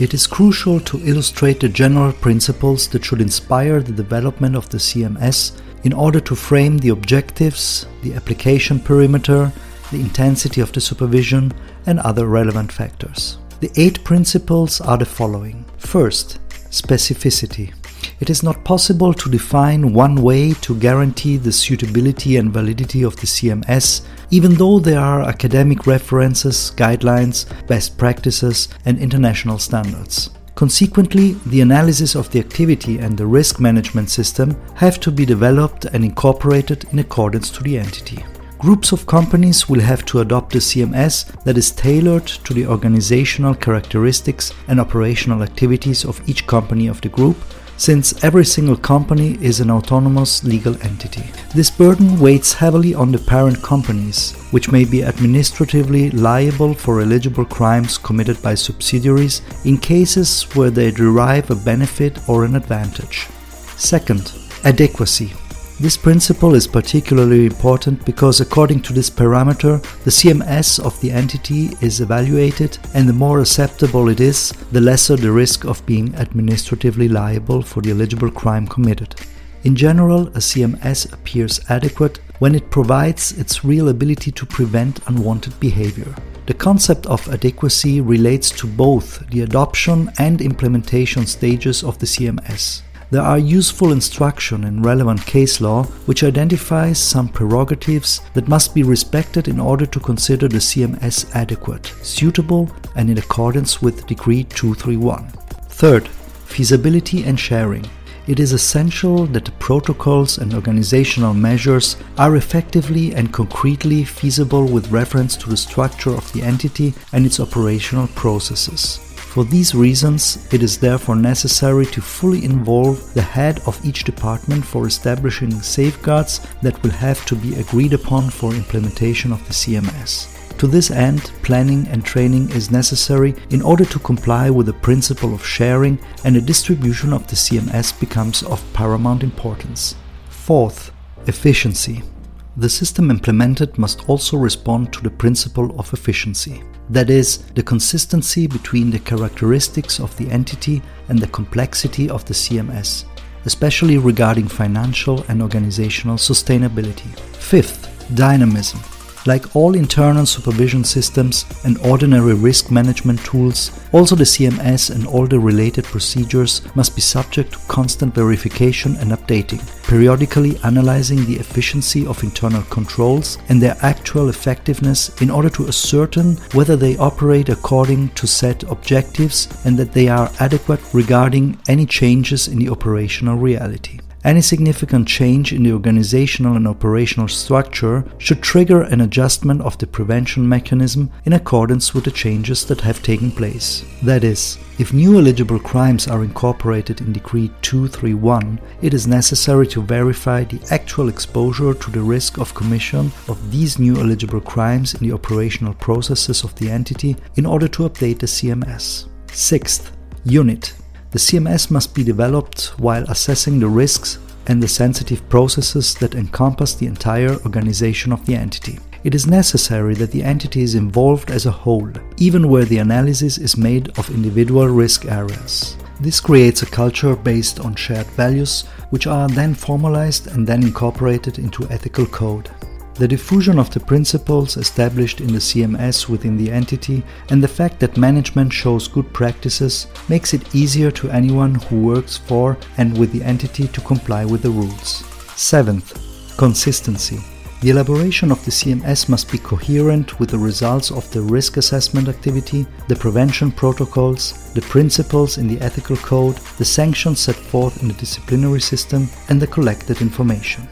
It is crucial to illustrate the general principles that should inspire the development of the CMS in order to frame the objectives, the application perimeter, the intensity of the supervision, and other relevant factors. The eight principles are the following. First, specificity. It is not possible to define one way to guarantee the suitability and validity of the CMS, even though there are academic references, guidelines, best practices, and international standards. Consequently, the analysis of the activity and the risk management system have to be developed and incorporated in accordance to the entity. Groups of companies will have to adopt a CMS that is tailored to the organizational characteristics and operational activities of each company of the group since every single company is an autonomous legal entity. This burden weighs heavily on the parent companies, which may be administratively liable for eligible crimes committed by subsidiaries in cases where they derive a benefit or an advantage. Second, adequacy. This principle is particularly important because according to this parameter, the CMS of the entity is evaluated and the more acceptable it is, the lesser the risk of being administratively liable for the eligible crime committed. In general, a CMS appears adequate when it provides its real ability to prevent unwanted behavior. The concept of adequacy relates to both the adoption and implementation stages of the CMS. There are useful instruction in relevant case law which identifies some prerogatives that must be respected in order to consider the CMS adequate, suitable, and in accordance with Decree 231. Third, feasibility and sharing. It is essential that the protocols and organizational measures are effectively and concretely feasible with reference to the structure of the entity and its operational processes. For these reasons, it is therefore necessary to fully involve the head of each department for establishing safeguards that will have to be agreed upon for implementation of the CMS. To this end, planning and training is necessary in order to comply with the principle of sharing, and the distribution of the CMS becomes of paramount importance. Fourth, efficiency. The system implemented must also respond to the principle of efficiency. That is, the consistency between the characteristics of the entity and the complexity of the CMS, especially regarding financial and organizational sustainability. Fifth, dynamism. Like all internal supervision systems and ordinary risk management tools, also the CMS and all the related procedures must be subject to constant verification and updating, periodically analyzing the efficiency of internal controls and their actual effectiveness in order to ascertain whether they operate according to set objectives and that they are adequate regarding any changes in the operational reality. Any significant change in the organizational and operational structure should trigger an adjustment of the prevention mechanism in accordance with the changes that have taken place. That is, if new eligible crimes are incorporated in Decree 231, it is necessary to verify the actual exposure to the risk of commission of these new eligible crimes in the operational processes of the entity in order to update the CMS. Sixth, unit. The CMS must be developed while assessing the risks and the sensitive processes that encompass the entire organization of the entity. It is necessary that the entity is involved as a whole, even where the analysis is made of individual risk areas. This creates a culture based on shared values, which are then formalized and then incorporated into ethical code. The diffusion of the principles established in the CMS within the entity and the fact that management shows good practices makes it easier to anyone who works for and with the entity to comply with the rules. Seventh, consistency. The elaboration of the CMS must be coherent with the results of the risk assessment activity, the prevention protocols, the principles in the ethical code, the sanctions set forth in the disciplinary system, and the collected information.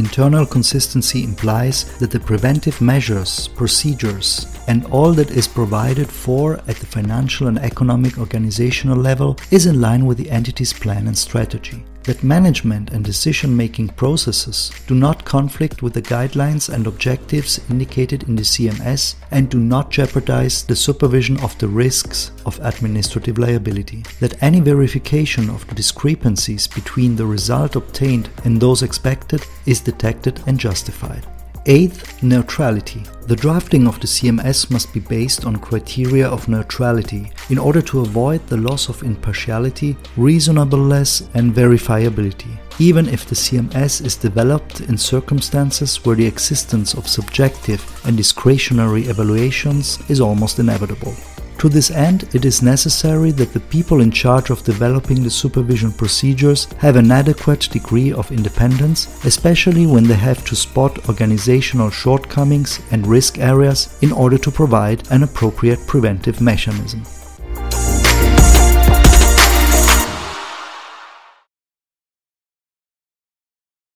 Internal consistency implies that the preventive measures, procedures, and all that is provided for at the financial and economic organizational level is in line with the entity's plan and strategy. That management and decision making processes do not conflict with the guidelines and objectives indicated in the CMS and do not jeopardize the supervision of the risks of administrative liability. That any verification of the discrepancies between the result obtained and those expected is detected and justified. Eighth, neutrality. The drafting of the CMS must be based on criteria of neutrality in order to avoid the loss of impartiality, reasonableness, and verifiability, even if the CMS is developed in circumstances where the existence of subjective and discretionary evaluations is almost inevitable. To this end, it is necessary that the people in charge of developing the supervision procedures have an adequate degree of independence, especially when they have to spot organizational shortcomings and risk areas in order to provide an appropriate preventive mechanism.